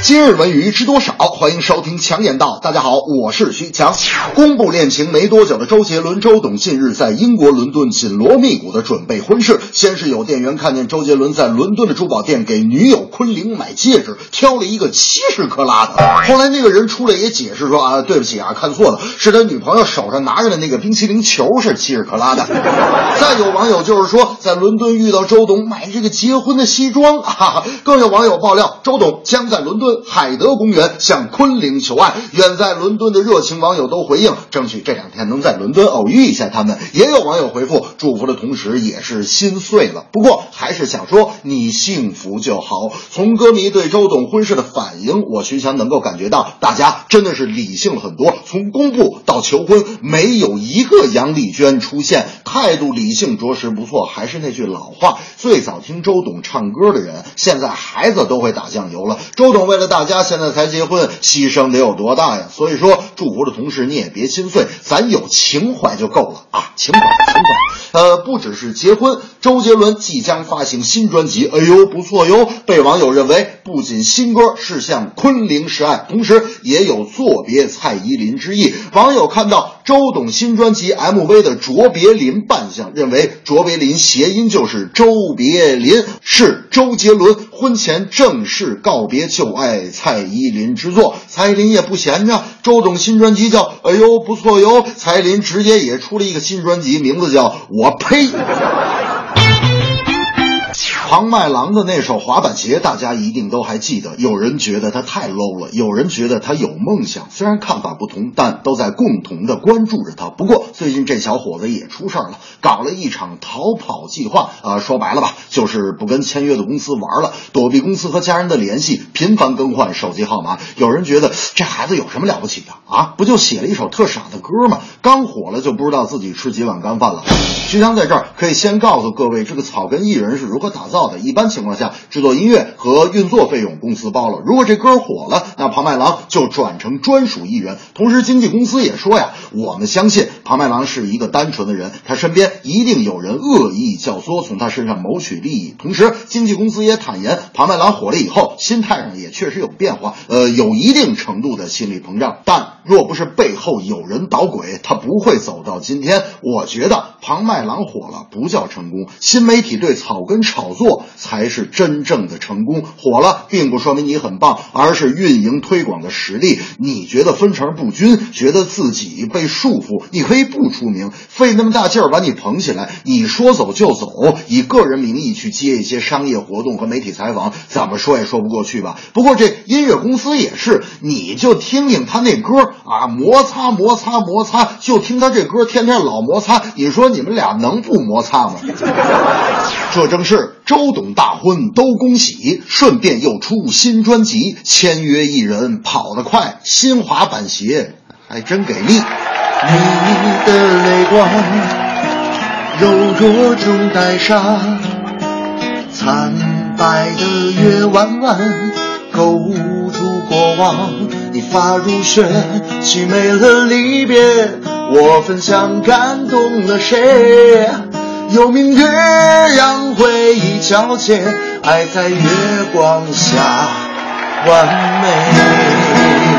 今日文娱知多少？欢迎收听强言道。大家好，我是徐强。公布恋情没多久的周杰伦、周董近日在英国伦敦紧锣密鼓的准备婚事。先是有店员看见周杰伦在伦敦的珠宝店给女友昆凌买戒指，挑了一个七十克拉的。后来那个人出来也解释说啊，对不起啊，看错了，是他女朋友手上拿着的那个冰淇淋球是七十克拉的。再有网友就是说，在伦敦遇到周董买这个结婚的西装啊，更有网友爆料，周董将在伦敦海德公园向昆凌求爱。远在伦敦的热情网友都回应，争取这两天能在伦敦偶遇一下他们。也有网友回复，祝福的同时也是心碎了，不过还是想说你幸福就好。从歌迷对周董婚事的反应，我徐强能够感觉到，大家真的是理性了很多。从公布到求婚，没有一个杨丽娟出现，态度理性，着实不错。还是那句老话，最早听周董唱歌的人，现在孩子都会打酱油了。周董为了大家现在才结婚，牺牲得有多大呀？所以说，祝福的同时你也别心碎，咱有情怀就够了啊！情怀，情怀。呃，不只是结婚，周杰伦即将发行新专辑，哎呦不错哟。被网友认为，不仅新歌是向昆凌示爱，同时也有作别蔡依林之意。网友看到周董新专辑 MV 的卓别林扮相，认为卓别林谐音就是周别林，是周杰伦婚前正式告别旧爱蔡依林之作。蔡依林也不闲着，周董新新专辑叫《哎呦不错哟》，蔡依林直接也出了一个新专辑，名字叫《我呸》。庞麦郎的那首滑板鞋，大家一定都还记得。有人觉得他太 low 了，有人觉得他有梦想。虽然看法不同，但都在共同的关注着他。不过最近这小伙子也出事儿了，搞了一场逃跑计划。呃，说白了吧，就是不跟签约的公司玩了，躲避公司和家人的联系，频繁更换手机号码。有人觉得这孩子有什么了不起的啊？不就写了一首特傻的歌吗？刚火了就不知道自己吃几碗干饭了。徐强在这儿可以先告诉各位，这个草根艺人是如何打造的。一般情况下，制作音乐和运作费用公司包了。如果这歌火了，那庞麦郎就转成专属艺人。同时，经纪公司也说呀，我们相信庞麦郎是一个单纯的人，他身边一定有人恶意教唆，从他身上谋取利益。同时，经纪公司也坦言，庞麦郎火了以后，心态上也确实有变化，呃，有一定程度的心理膨胀。但若不是背后有人捣鬼，他不会走到今天。我觉得庞麦郎火了不叫成功，新媒体对草根炒作才是真正的成功。火了并不说明你很棒，而是运营推广的实力。你觉得分成不均，觉得自己被束缚，你可以不出名，费那么大劲儿把你捧起来，你说走就走，以个人名义去接一些商业活动和媒体采访，怎么说也说不过去吧？不过这音乐公司也是，你就听听他那歌啊，摩擦摩擦摩擦，就听他这歌，天天老摩擦，你说你们俩能不摩擦吗？这正是周董大婚都恭喜，顺便又出新专辑，签约艺人跑得快，新滑板鞋还真给力。你的泪光，柔弱中带伤，惨白的月弯弯，勾住过往。你发如雪，凄美了离别，我焚香感动了谁？有明月让回忆皎洁，爱在月光下完美。